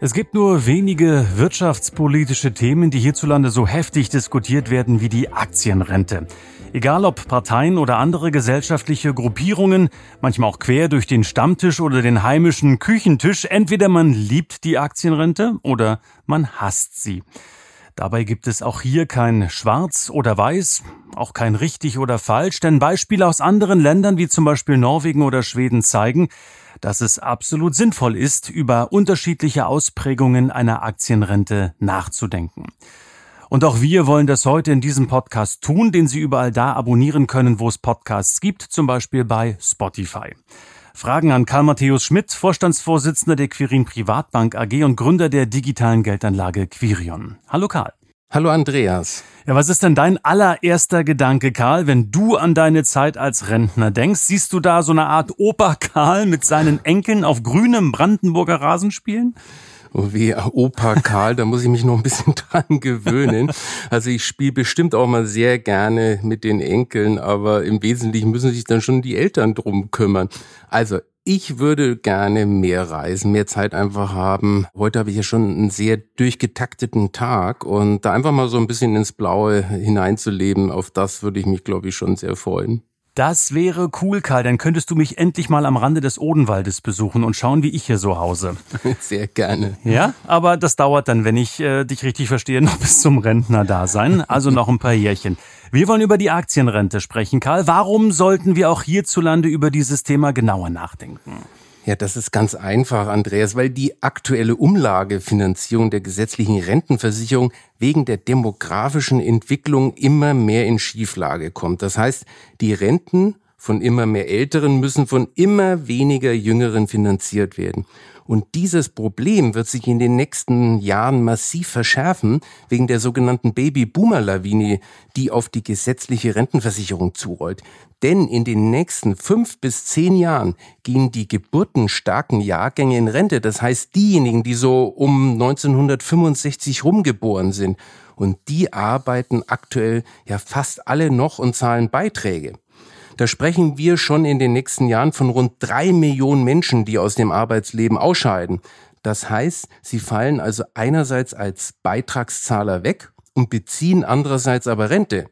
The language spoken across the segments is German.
Es gibt nur wenige wirtschaftspolitische Themen, die hierzulande so heftig diskutiert werden wie die Aktienrente. Egal ob Parteien oder andere gesellschaftliche Gruppierungen, manchmal auch quer durch den Stammtisch oder den heimischen Küchentisch, entweder man liebt die Aktienrente oder man hasst sie. Dabei gibt es auch hier kein Schwarz oder Weiß, auch kein richtig oder falsch, denn Beispiele aus anderen Ländern wie zum Beispiel Norwegen oder Schweden zeigen, dass es absolut sinnvoll ist, über unterschiedliche Ausprägungen einer Aktienrente nachzudenken. Und auch wir wollen das heute in diesem Podcast tun, den Sie überall da abonnieren können, wo es Podcasts gibt, zum Beispiel bei Spotify. Fragen an Karl Matthäus Schmidt, Vorstandsvorsitzender der Quirin Privatbank AG und Gründer der digitalen Geldanlage Quirion. Hallo Karl. Hallo Andreas. Ja, was ist denn dein allererster Gedanke, Karl, wenn du an deine Zeit als Rentner denkst? Siehst du da so eine Art Opa Karl mit seinen Enkeln auf grünem Brandenburger Rasen spielen? Oh wie Opa Karl, da muss ich mich noch ein bisschen dran gewöhnen. Also ich spiele bestimmt auch mal sehr gerne mit den Enkeln, aber im Wesentlichen müssen sich dann schon die Eltern drum kümmern. Also ich würde gerne mehr reisen, mehr Zeit einfach haben. Heute habe ich ja schon einen sehr durchgetakteten Tag und da einfach mal so ein bisschen ins Blaue hineinzuleben, auf das würde ich mich, glaube ich, schon sehr freuen. Das wäre cool, Karl. Dann könntest du mich endlich mal am Rande des Odenwaldes besuchen und schauen, wie ich hier so hause. Sehr gerne. Ja, aber das dauert dann, wenn ich äh, dich richtig verstehe, noch bis zum Rentner da sein. Also noch ein paar Jährchen. Wir wollen über die Aktienrente sprechen, Karl. Warum sollten wir auch hierzulande über dieses Thema genauer nachdenken? Ja, das ist ganz einfach, Andreas, weil die aktuelle Umlagefinanzierung der gesetzlichen Rentenversicherung wegen der demografischen Entwicklung immer mehr in Schieflage kommt. Das heißt, die Renten von immer mehr Älteren müssen von immer weniger Jüngeren finanziert werden. Und dieses Problem wird sich in den nächsten Jahren massiv verschärfen wegen der sogenannten Baby-Boomer-Lawine, die auf die gesetzliche Rentenversicherung zurollt. Denn in den nächsten fünf bis zehn Jahren gehen die geburtenstarken Jahrgänge in Rente. Das heißt diejenigen, die so um 1965 rumgeboren sind. Und die arbeiten aktuell ja fast alle noch und zahlen Beiträge. Da sprechen wir schon in den nächsten Jahren von rund drei Millionen Menschen, die aus dem Arbeitsleben ausscheiden. Das heißt, sie fallen also einerseits als Beitragszahler weg und beziehen andererseits aber Rente.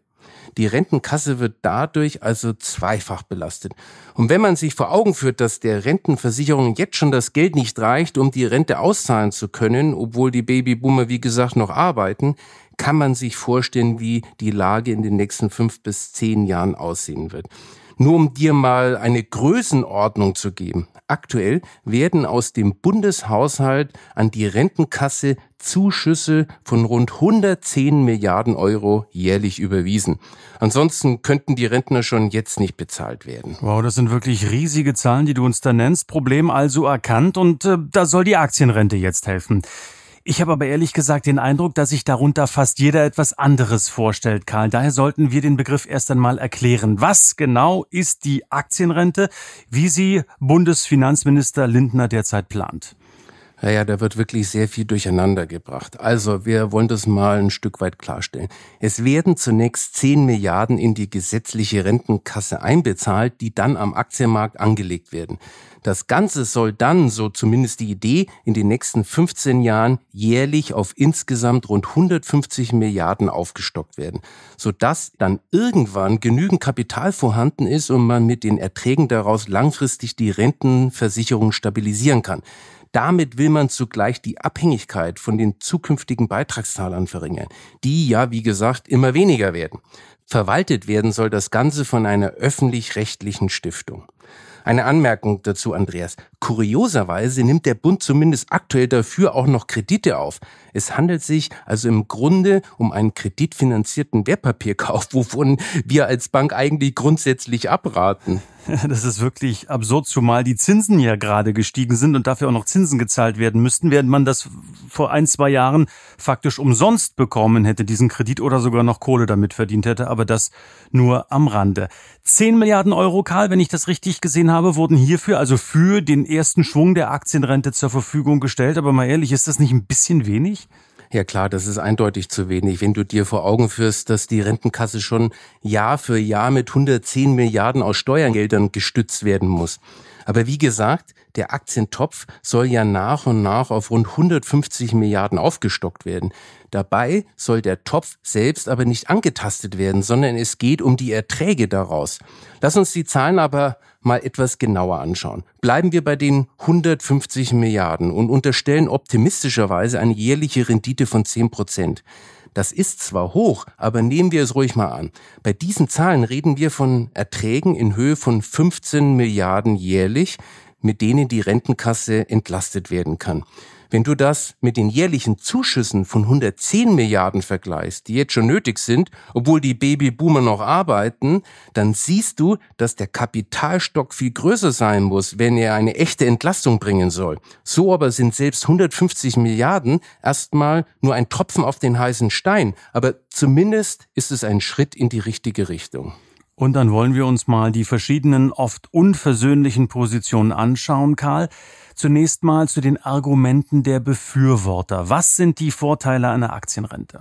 Die Rentenkasse wird dadurch also zweifach belastet. Und wenn man sich vor Augen führt, dass der Rentenversicherung jetzt schon das Geld nicht reicht, um die Rente auszahlen zu können, obwohl die Babyboomer wie gesagt noch arbeiten, kann man sich vorstellen, wie die Lage in den nächsten fünf bis zehn Jahren aussehen wird. Nur um dir mal eine Größenordnung zu geben. Aktuell werden aus dem Bundeshaushalt an die Rentenkasse Zuschüsse von rund 110 Milliarden Euro jährlich überwiesen. Ansonsten könnten die Rentner schon jetzt nicht bezahlt werden. Wow, das sind wirklich riesige Zahlen, die du uns da nennst. Problem also erkannt und äh, da soll die Aktienrente jetzt helfen. Ich habe aber ehrlich gesagt den Eindruck, dass sich darunter fast jeder etwas anderes vorstellt, Karl. Daher sollten wir den Begriff erst einmal erklären. Was genau ist die Aktienrente, wie sie Bundesfinanzminister Lindner derzeit plant? Naja, da wird wirklich sehr viel durcheinander gebracht. Also, wir wollen das mal ein Stück weit klarstellen. Es werden zunächst 10 Milliarden in die gesetzliche Rentenkasse einbezahlt, die dann am Aktienmarkt angelegt werden. Das Ganze soll dann, so zumindest die Idee, in den nächsten 15 Jahren jährlich auf insgesamt rund 150 Milliarden aufgestockt werden, sodass dann irgendwann genügend Kapital vorhanden ist und man mit den Erträgen daraus langfristig die Rentenversicherung stabilisieren kann. Damit will man zugleich die Abhängigkeit von den zukünftigen Beitragszahlern verringern, die ja, wie gesagt, immer weniger werden. Verwaltet werden soll das Ganze von einer öffentlich-rechtlichen Stiftung. Eine Anmerkung dazu, Andreas. Kurioserweise nimmt der Bund zumindest aktuell dafür auch noch Kredite auf. Es handelt sich also im Grunde um einen kreditfinanzierten Wertpapierkauf, wovon wir als Bank eigentlich grundsätzlich abraten. Das ist wirklich absurd, zumal die Zinsen ja gerade gestiegen sind und dafür auch noch Zinsen gezahlt werden müssten, während man das vor ein, zwei Jahren faktisch umsonst bekommen hätte, diesen Kredit oder sogar noch Kohle damit verdient hätte, aber das nur am Rande. Zehn Milliarden Euro, Karl, wenn ich das richtig gesehen habe, wurden hierfür, also für den ersten Schwung der Aktienrente zur Verfügung gestellt. Aber mal ehrlich, ist das nicht ein bisschen wenig? Ja klar, das ist eindeutig zu wenig. Wenn du dir vor Augen führst, dass die Rentenkasse schon Jahr für Jahr mit 110 Milliarden aus Steuergeldern gestützt werden muss. Aber wie gesagt, der Aktientopf soll ja nach und nach auf rund 150 Milliarden aufgestockt werden. Dabei soll der Topf selbst aber nicht angetastet werden, sondern es geht um die Erträge daraus. Lass uns die Zahlen aber mal etwas genauer anschauen. Bleiben wir bei den 150 Milliarden und unterstellen optimistischerweise eine jährliche Rendite von 10 Prozent. Das ist zwar hoch, aber nehmen wir es ruhig mal an. Bei diesen Zahlen reden wir von Erträgen in Höhe von 15 Milliarden jährlich, mit denen die Rentenkasse entlastet werden kann. Wenn du das mit den jährlichen Zuschüssen von 110 Milliarden vergleichst, die jetzt schon nötig sind, obwohl die Babyboomer noch arbeiten, dann siehst du, dass der Kapitalstock viel größer sein muss, wenn er eine echte Entlastung bringen soll. So aber sind selbst 150 Milliarden erstmal nur ein Tropfen auf den heißen Stein, aber zumindest ist es ein Schritt in die richtige Richtung. Und dann wollen wir uns mal die verschiedenen, oft unversöhnlichen Positionen anschauen, Karl. Zunächst mal zu den Argumenten der Befürworter. Was sind die Vorteile einer Aktienrente?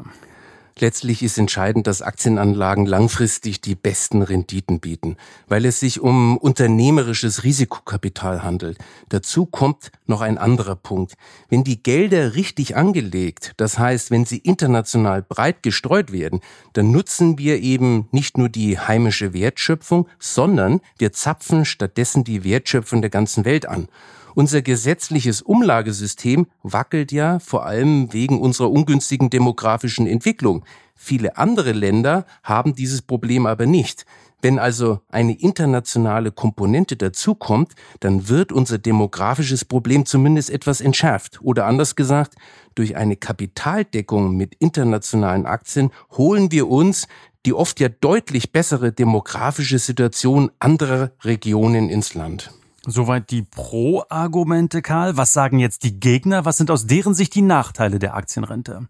Letztlich ist entscheidend, dass Aktienanlagen langfristig die besten Renditen bieten, weil es sich um unternehmerisches Risikokapital handelt. Dazu kommt noch ein anderer Punkt. Wenn die Gelder richtig angelegt, das heißt, wenn sie international breit gestreut werden, dann nutzen wir eben nicht nur die heimische Wertschöpfung, sondern wir zapfen stattdessen die Wertschöpfung der ganzen Welt an. Unser gesetzliches Umlagesystem wackelt ja vor allem wegen unserer ungünstigen demografischen Entwicklung. Viele andere Länder haben dieses Problem aber nicht. Wenn also eine internationale Komponente dazukommt, dann wird unser demografisches Problem zumindest etwas entschärft. Oder anders gesagt, durch eine Kapitaldeckung mit internationalen Aktien holen wir uns die oft ja deutlich bessere demografische Situation anderer Regionen ins Land. Soweit die Pro-Argumente, Karl. Was sagen jetzt die Gegner? Was sind aus deren Sicht die Nachteile der Aktienrente?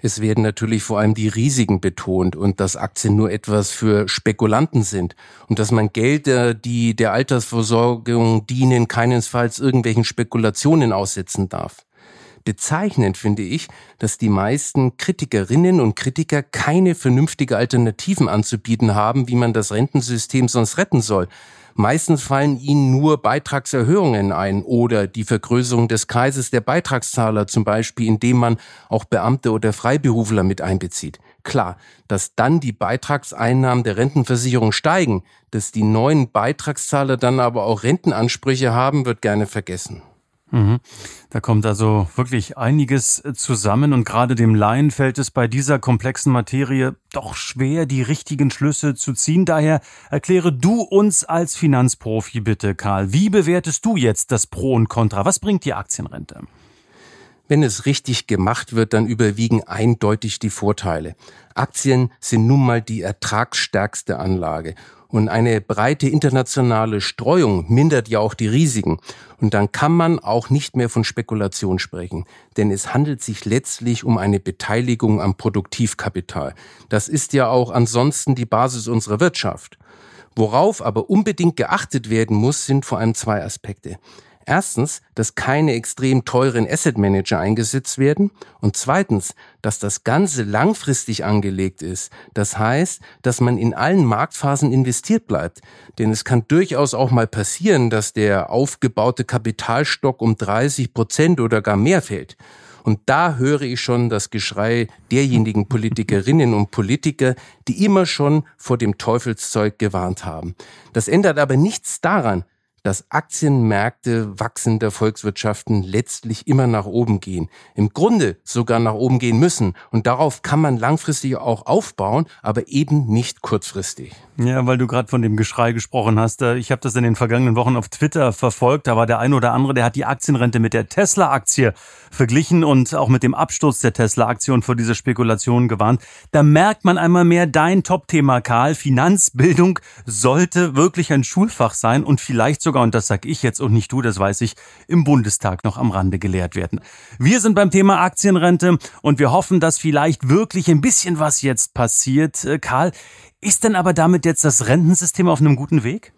Es werden natürlich vor allem die Risiken betont und dass Aktien nur etwas für Spekulanten sind und dass man Gelder, die der Altersversorgung dienen, keinesfalls irgendwelchen Spekulationen aussetzen darf. Bezeichnend finde ich, dass die meisten Kritikerinnen und Kritiker keine vernünftige Alternativen anzubieten haben, wie man das Rentensystem sonst retten soll. Meistens fallen ihnen nur Beitragserhöhungen ein oder die Vergrößerung des Kreises der Beitragszahler, zum Beispiel indem man auch Beamte oder Freiberufler mit einbezieht. Klar, dass dann die Beitragseinnahmen der Rentenversicherung steigen, dass die neuen Beitragszahler dann aber auch Rentenansprüche haben, wird gerne vergessen. Mhm. Da kommt also wirklich einiges äh, zusammen und gerade dem Laien fällt es bei dieser komplexen Materie doch schwer, die richtigen Schlüsse zu ziehen. Daher erkläre du uns als Finanzprofi bitte, Karl, wie bewertest du jetzt das Pro und Contra? Was bringt die Aktienrente? Wenn es richtig gemacht wird, dann überwiegen eindeutig die Vorteile. Aktien sind nun mal die ertragsstärkste Anlage und eine breite internationale Streuung mindert ja auch die Risiken. Und dann kann man auch nicht mehr von Spekulation sprechen. Denn es handelt sich letztlich um eine Beteiligung am Produktivkapital. Das ist ja auch ansonsten die Basis unserer Wirtschaft. Worauf aber unbedingt geachtet werden muss, sind vor allem zwei Aspekte. Erstens, dass keine extrem teuren Asset Manager eingesetzt werden und zweitens, dass das Ganze langfristig angelegt ist. Das heißt, dass man in allen Marktphasen investiert bleibt. Denn es kann durchaus auch mal passieren, dass der aufgebaute Kapitalstock um 30 Prozent oder gar mehr fällt. Und da höre ich schon das Geschrei derjenigen Politikerinnen und Politiker, die immer schon vor dem Teufelszeug gewarnt haben. Das ändert aber nichts daran, dass Aktienmärkte wachsender Volkswirtschaften letztlich immer nach oben gehen. Im Grunde sogar nach oben gehen müssen. Und darauf kann man langfristig auch aufbauen, aber eben nicht kurzfristig. Ja, weil du gerade von dem Geschrei gesprochen hast. Äh, ich habe das in den vergangenen Wochen auf Twitter verfolgt. Da war der ein oder andere, der hat die Aktienrente mit der Tesla-Aktie verglichen und auch mit dem Absturz der Tesla-Aktie und vor dieser Spekulation gewarnt. Da merkt man einmal mehr dein Top-Thema, Karl. Finanzbildung sollte wirklich ein Schulfach sein und vielleicht sogar, und das sag ich jetzt und nicht du, das weiß ich, im Bundestag noch am Rande gelehrt werden. Wir sind beim Thema Aktienrente und wir hoffen, dass vielleicht wirklich ein bisschen was jetzt passiert. Äh, Karl, ist denn aber damit jetzt das Rentensystem auf einem guten Weg?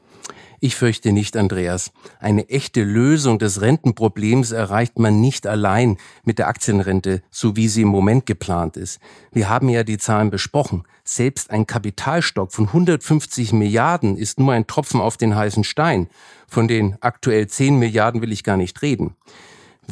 Ich fürchte nicht, Andreas. Eine echte Lösung des Rentenproblems erreicht man nicht allein mit der Aktienrente, so wie sie im Moment geplant ist. Wir haben ja die Zahlen besprochen. Selbst ein Kapitalstock von 150 Milliarden ist nur ein Tropfen auf den heißen Stein. Von den aktuell 10 Milliarden will ich gar nicht reden.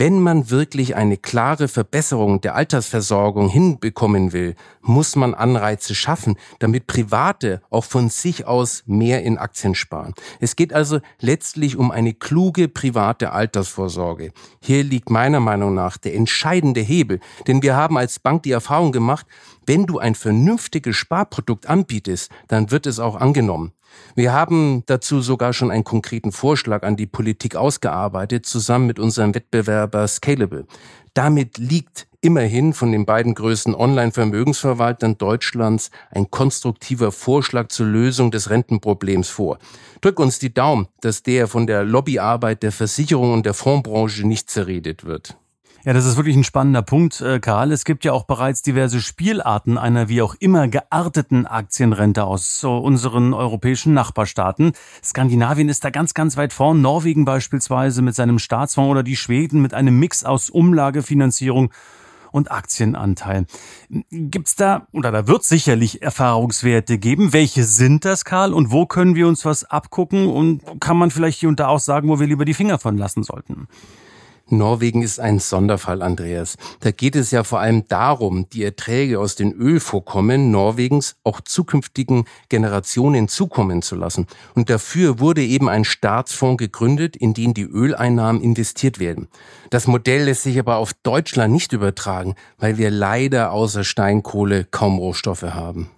Wenn man wirklich eine klare Verbesserung der Altersversorgung hinbekommen will, muss man Anreize schaffen, damit Private auch von sich aus mehr in Aktien sparen. Es geht also letztlich um eine kluge private Altersvorsorge. Hier liegt meiner Meinung nach der entscheidende Hebel, denn wir haben als Bank die Erfahrung gemacht, wenn du ein vernünftiges Sparprodukt anbietest, dann wird es auch angenommen. Wir haben dazu sogar schon einen konkreten Vorschlag an die Politik ausgearbeitet, zusammen mit unserem Wettbewerber Scalable. Damit liegt immerhin von den beiden größten Online-Vermögensverwaltern Deutschlands ein konstruktiver Vorschlag zur Lösung des Rentenproblems vor. Drück uns die Daumen, dass der von der Lobbyarbeit der Versicherung und der Fondsbranche nicht zerredet wird. Ja, das ist wirklich ein spannender Punkt, äh, Karl. Es gibt ja auch bereits diverse Spielarten einer wie auch immer gearteten Aktienrente aus so unseren europäischen Nachbarstaaten. Skandinavien ist da ganz, ganz weit vorn. Norwegen beispielsweise mit seinem Staatsfonds oder die Schweden mit einem Mix aus Umlagefinanzierung und Aktienanteil. Gibt's da, oder da wird sicherlich Erfahrungswerte geben. Welche sind das, Karl? Und wo können wir uns was abgucken? Und kann man vielleicht hier und da auch sagen, wo wir lieber die Finger von lassen sollten? Norwegen ist ein Sonderfall, Andreas. Da geht es ja vor allem darum, die Erträge aus den Ölvorkommen Norwegens auch zukünftigen Generationen zukommen zu lassen. Und dafür wurde eben ein Staatsfonds gegründet, in den die Öleinnahmen investiert werden. Das Modell lässt sich aber auf Deutschland nicht übertragen, weil wir leider außer Steinkohle kaum Rohstoffe haben.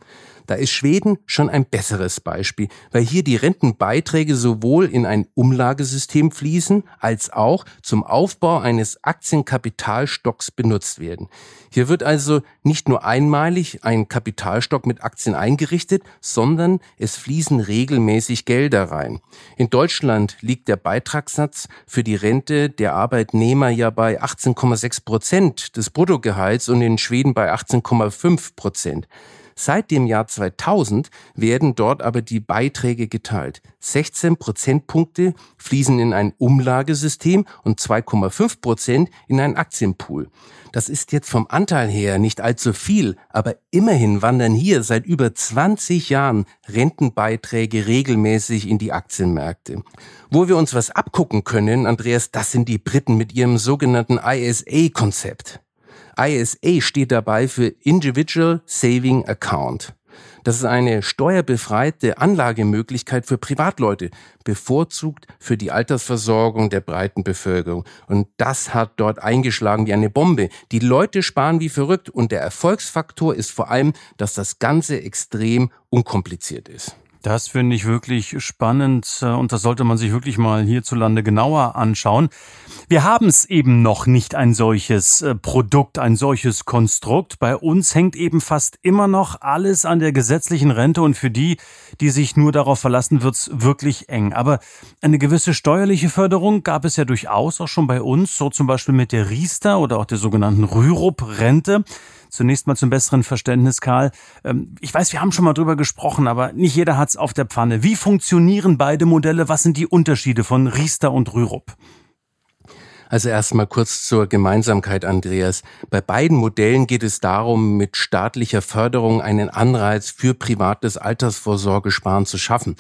Da ist Schweden schon ein besseres Beispiel, weil hier die Rentenbeiträge sowohl in ein Umlagesystem fließen, als auch zum Aufbau eines Aktienkapitalstocks benutzt werden. Hier wird also nicht nur einmalig ein Kapitalstock mit Aktien eingerichtet, sondern es fließen regelmäßig Gelder rein. In Deutschland liegt der Beitragssatz für die Rente der Arbeitnehmer ja bei 18,6 Prozent des Bruttogehalts und in Schweden bei 18,5 Prozent. Seit dem Jahr 2000 werden dort aber die Beiträge geteilt. 16 Prozentpunkte fließen in ein Umlagesystem und 2,5 Prozent in ein Aktienpool. Das ist jetzt vom Anteil her nicht allzu viel, aber immerhin wandern hier seit über 20 Jahren Rentenbeiträge regelmäßig in die Aktienmärkte. Wo wir uns was abgucken können, Andreas, das sind die Briten mit ihrem sogenannten ISA-Konzept. ISA steht dabei für Individual Saving Account. Das ist eine steuerbefreite Anlagemöglichkeit für Privatleute, bevorzugt für die Altersversorgung der breiten Bevölkerung. Und das hat dort eingeschlagen wie eine Bombe. Die Leute sparen wie verrückt und der Erfolgsfaktor ist vor allem, dass das Ganze extrem unkompliziert ist. Das finde ich wirklich spannend äh, und das sollte man sich wirklich mal hierzulande genauer anschauen. Wir haben es eben noch nicht ein solches äh, Produkt, ein solches Konstrukt. Bei uns hängt eben fast immer noch alles an der gesetzlichen Rente und für die, die sich nur darauf verlassen, wird's wirklich eng. Aber eine gewisse steuerliche Förderung gab es ja durchaus auch schon bei uns, so zum Beispiel mit der Riester oder auch der sogenannten Rürup-Rente. Zunächst mal zum besseren Verständnis, Karl. Ähm, ich weiß, wir haben schon mal drüber gesprochen, aber nicht jeder hat's auf der Pfanne. Wie funktionieren beide Modelle? Was sind die Unterschiede von Riester und Rürup? Also erstmal kurz zur Gemeinsamkeit, Andreas. Bei beiden Modellen geht es darum, mit staatlicher Förderung einen Anreiz für privates Altersvorsorgesparen zu schaffen.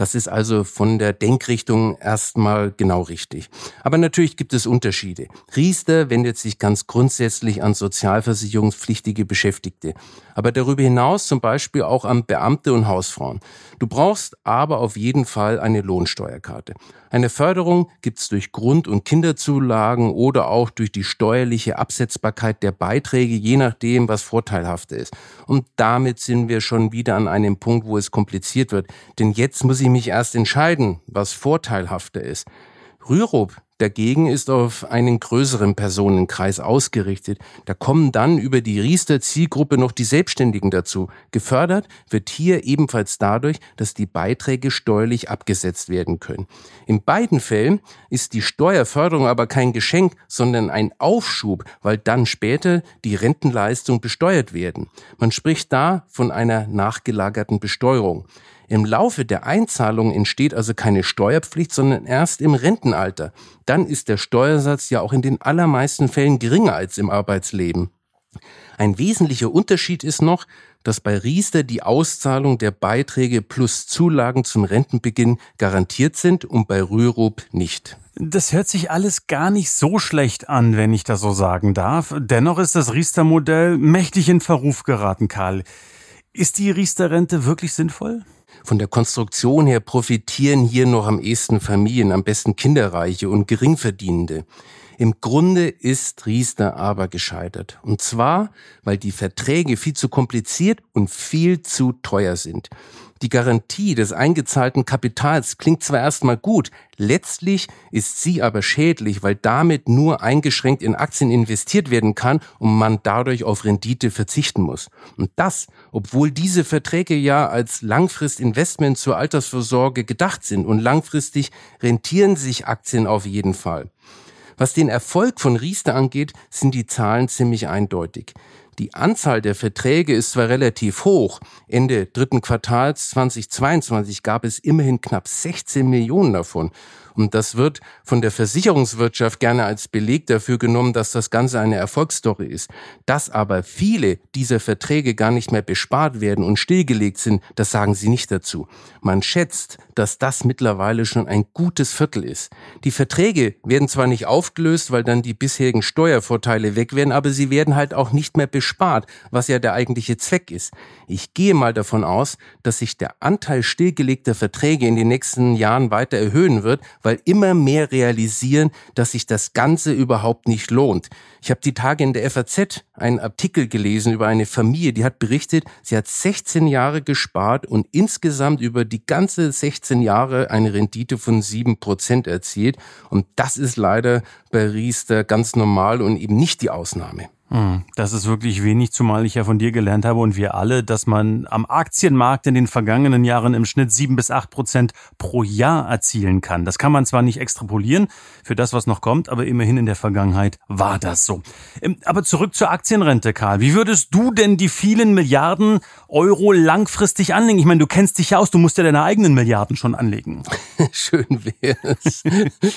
Das ist also von der Denkrichtung erstmal genau richtig. Aber natürlich gibt es Unterschiede. Riester wendet sich ganz grundsätzlich an sozialversicherungspflichtige Beschäftigte. Aber darüber hinaus zum Beispiel auch an Beamte und Hausfrauen. Du brauchst aber auf jeden Fall eine Lohnsteuerkarte. Eine Förderung gibt's durch Grund- und Kinderzulagen oder auch durch die steuerliche Absetzbarkeit der Beiträge, je nachdem, was vorteilhaft ist. Und damit sind wir schon wieder an einem Punkt, wo es kompliziert wird. Denn jetzt muss ich mich erst entscheiden, was vorteilhafter ist. Rürup dagegen ist auf einen größeren Personenkreis ausgerichtet. Da kommen dann über die Riester-Zielgruppe noch die Selbstständigen dazu. Gefördert wird hier ebenfalls dadurch, dass die Beiträge steuerlich abgesetzt werden können. In beiden Fällen ist die Steuerförderung aber kein Geschenk, sondern ein Aufschub, weil dann später die Rentenleistung besteuert werden. Man spricht da von einer nachgelagerten Besteuerung. Im Laufe der Einzahlung entsteht also keine Steuerpflicht, sondern erst im Rentenalter. Dann ist der Steuersatz ja auch in den allermeisten Fällen geringer als im Arbeitsleben. Ein wesentlicher Unterschied ist noch, dass bei Riester die Auszahlung der Beiträge plus Zulagen zum Rentenbeginn garantiert sind und bei Rürup nicht. Das hört sich alles gar nicht so schlecht an, wenn ich das so sagen darf. Dennoch ist das Riester-Modell mächtig in Verruf geraten, Karl. Ist die Riester-Rente wirklich sinnvoll? Von der Konstruktion her profitieren hier noch am ehesten Familien, am besten Kinderreiche und Geringverdienende. Im Grunde ist Riester aber gescheitert. Und zwar, weil die Verträge viel zu kompliziert und viel zu teuer sind. Die Garantie des eingezahlten Kapitals klingt zwar erstmal gut, letztlich ist sie aber schädlich, weil damit nur eingeschränkt in Aktien investiert werden kann und man dadurch auf Rendite verzichten muss. Und das, obwohl diese Verträge ja als Langfristinvestment zur Altersvorsorge gedacht sind und langfristig rentieren sich Aktien auf jeden Fall. Was den Erfolg von Riester angeht, sind die Zahlen ziemlich eindeutig. Die Anzahl der Verträge ist zwar relativ hoch. Ende dritten Quartals 2022 gab es immerhin knapp 16 Millionen davon. Und das wird von der Versicherungswirtschaft gerne als Beleg dafür genommen, dass das Ganze eine Erfolgsstory ist. Dass aber viele dieser Verträge gar nicht mehr bespart werden und stillgelegt sind, das sagen sie nicht dazu. Man schätzt, dass das mittlerweile schon ein gutes Viertel ist. Die Verträge werden zwar nicht aufgelöst, weil dann die bisherigen Steuervorteile weg werden, aber sie werden halt auch nicht mehr bespart, was ja der eigentliche Zweck ist. Ich gehe mal davon aus, dass sich der Anteil stillgelegter Verträge in den nächsten Jahren weiter erhöhen wird, weil immer mehr realisieren, dass sich das Ganze überhaupt nicht lohnt. Ich habe die Tage in der FAZ einen Artikel gelesen über eine Familie, die hat berichtet, sie hat 16 Jahre gespart und insgesamt über die ganze 16 Jahre eine Rendite von 7% erzielt. Und das ist leider bei Riester ganz normal und eben nicht die Ausnahme. Hm, das ist wirklich wenig, zumal ich ja von dir gelernt habe und wir alle, dass man am Aktienmarkt in den vergangenen Jahren im Schnitt sieben bis acht Prozent pro Jahr erzielen kann. Das kann man zwar nicht extrapolieren für das, was noch kommt, aber immerhin in der Vergangenheit war das so. Ähm, aber zurück zur Aktienrente, Karl. Wie würdest du denn die vielen Milliarden Euro langfristig anlegen? Ich meine, du kennst dich ja aus, du musst ja deine eigenen Milliarden schon anlegen. Schön wär's.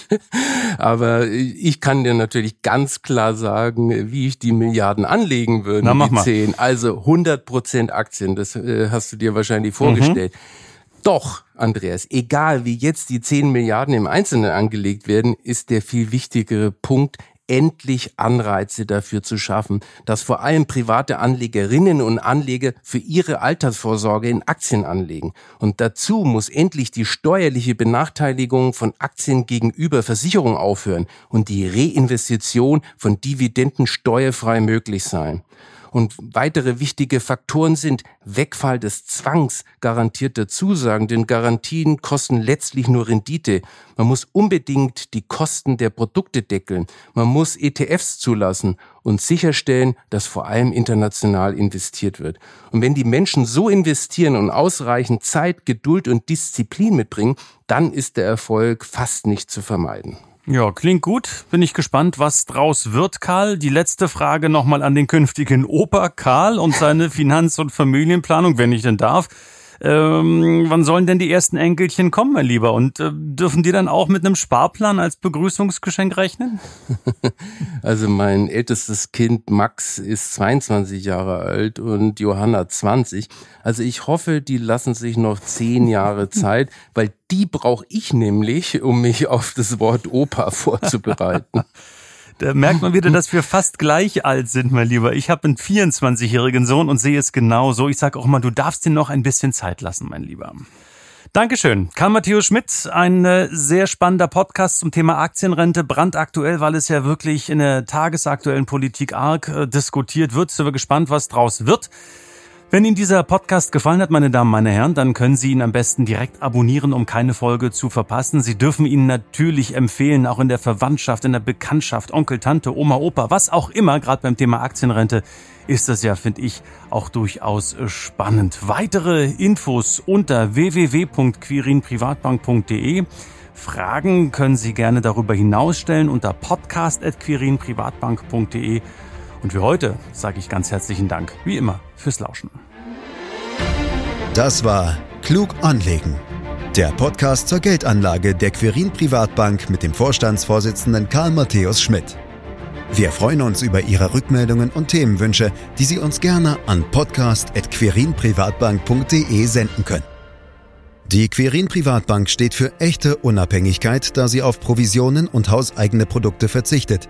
aber ich kann dir natürlich ganz klar sagen, wie ich die Milliarden anlegen würden, Na, mach die zehn. Also 100 Prozent Aktien, das äh, hast du dir wahrscheinlich vorgestellt. Mhm. Doch, Andreas, egal wie jetzt die 10 Milliarden im Einzelnen angelegt werden, ist der viel wichtigere Punkt, endlich Anreize dafür zu schaffen, dass vor allem private Anlegerinnen und Anleger für ihre Altersvorsorge in Aktien anlegen. Und dazu muss endlich die steuerliche Benachteiligung von Aktien gegenüber Versicherungen aufhören und die Reinvestition von Dividenden steuerfrei möglich sein. Und weitere wichtige Faktoren sind Wegfall des Zwangs garantierter Zusagen, denn Garantien kosten letztlich nur Rendite. Man muss unbedingt die Kosten der Produkte deckeln. Man muss ETFs zulassen und sicherstellen, dass vor allem international investiert wird. Und wenn die Menschen so investieren und ausreichend Zeit, Geduld und Disziplin mitbringen, dann ist der Erfolg fast nicht zu vermeiden. Ja, klingt gut. Bin ich gespannt, was draus wird, Karl. Die letzte Frage nochmal an den künftigen Opa Karl und seine Finanz- und Familienplanung, wenn ich denn darf. Ähm, wann sollen denn die ersten Enkelchen kommen, mein Lieber? Und äh, dürfen die dann auch mit einem Sparplan als Begrüßungsgeschenk rechnen? Also mein ältestes Kind Max ist 22 Jahre alt und Johanna 20. Also ich hoffe, die lassen sich noch zehn Jahre Zeit, weil die brauche ich nämlich, um mich auf das Wort Opa vorzubereiten. Da merkt man wieder, dass wir fast gleich alt sind, mein Lieber. Ich habe einen 24-jährigen Sohn und sehe es genauso. Ich sage auch mal, du darfst dir noch ein bisschen Zeit lassen, mein Lieber. Dankeschön. Karl Matthäus Schmidt, ein äh, sehr spannender Podcast zum Thema Aktienrente, brandaktuell, weil es ja wirklich in der tagesaktuellen Politik arg äh, diskutiert wird. Sind wir gespannt, was draus wird. Wenn Ihnen dieser Podcast gefallen hat, meine Damen, meine Herren, dann können Sie ihn am besten direkt abonnieren, um keine Folge zu verpassen. Sie dürfen ihn natürlich empfehlen, auch in der Verwandtschaft, in der Bekanntschaft, Onkel, Tante, Oma, Opa, was auch immer. Gerade beim Thema Aktienrente ist das ja, finde ich, auch durchaus spannend. Weitere Infos unter www.quirinprivatbank.de. Fragen können Sie gerne darüber hinaus stellen unter podcast.quirinprivatbank.de. Und für heute sage ich ganz herzlichen Dank, wie immer, fürs Lauschen. Das war Klug anlegen. Der Podcast zur Geldanlage der Quirin Privatbank mit dem Vorstandsvorsitzenden Karl Matthäus Schmidt. Wir freuen uns über Ihre Rückmeldungen und Themenwünsche, die Sie uns gerne an podcast.querinprivatbank.de senden können. Die Quirin Privatbank steht für echte Unabhängigkeit, da sie auf Provisionen und hauseigene Produkte verzichtet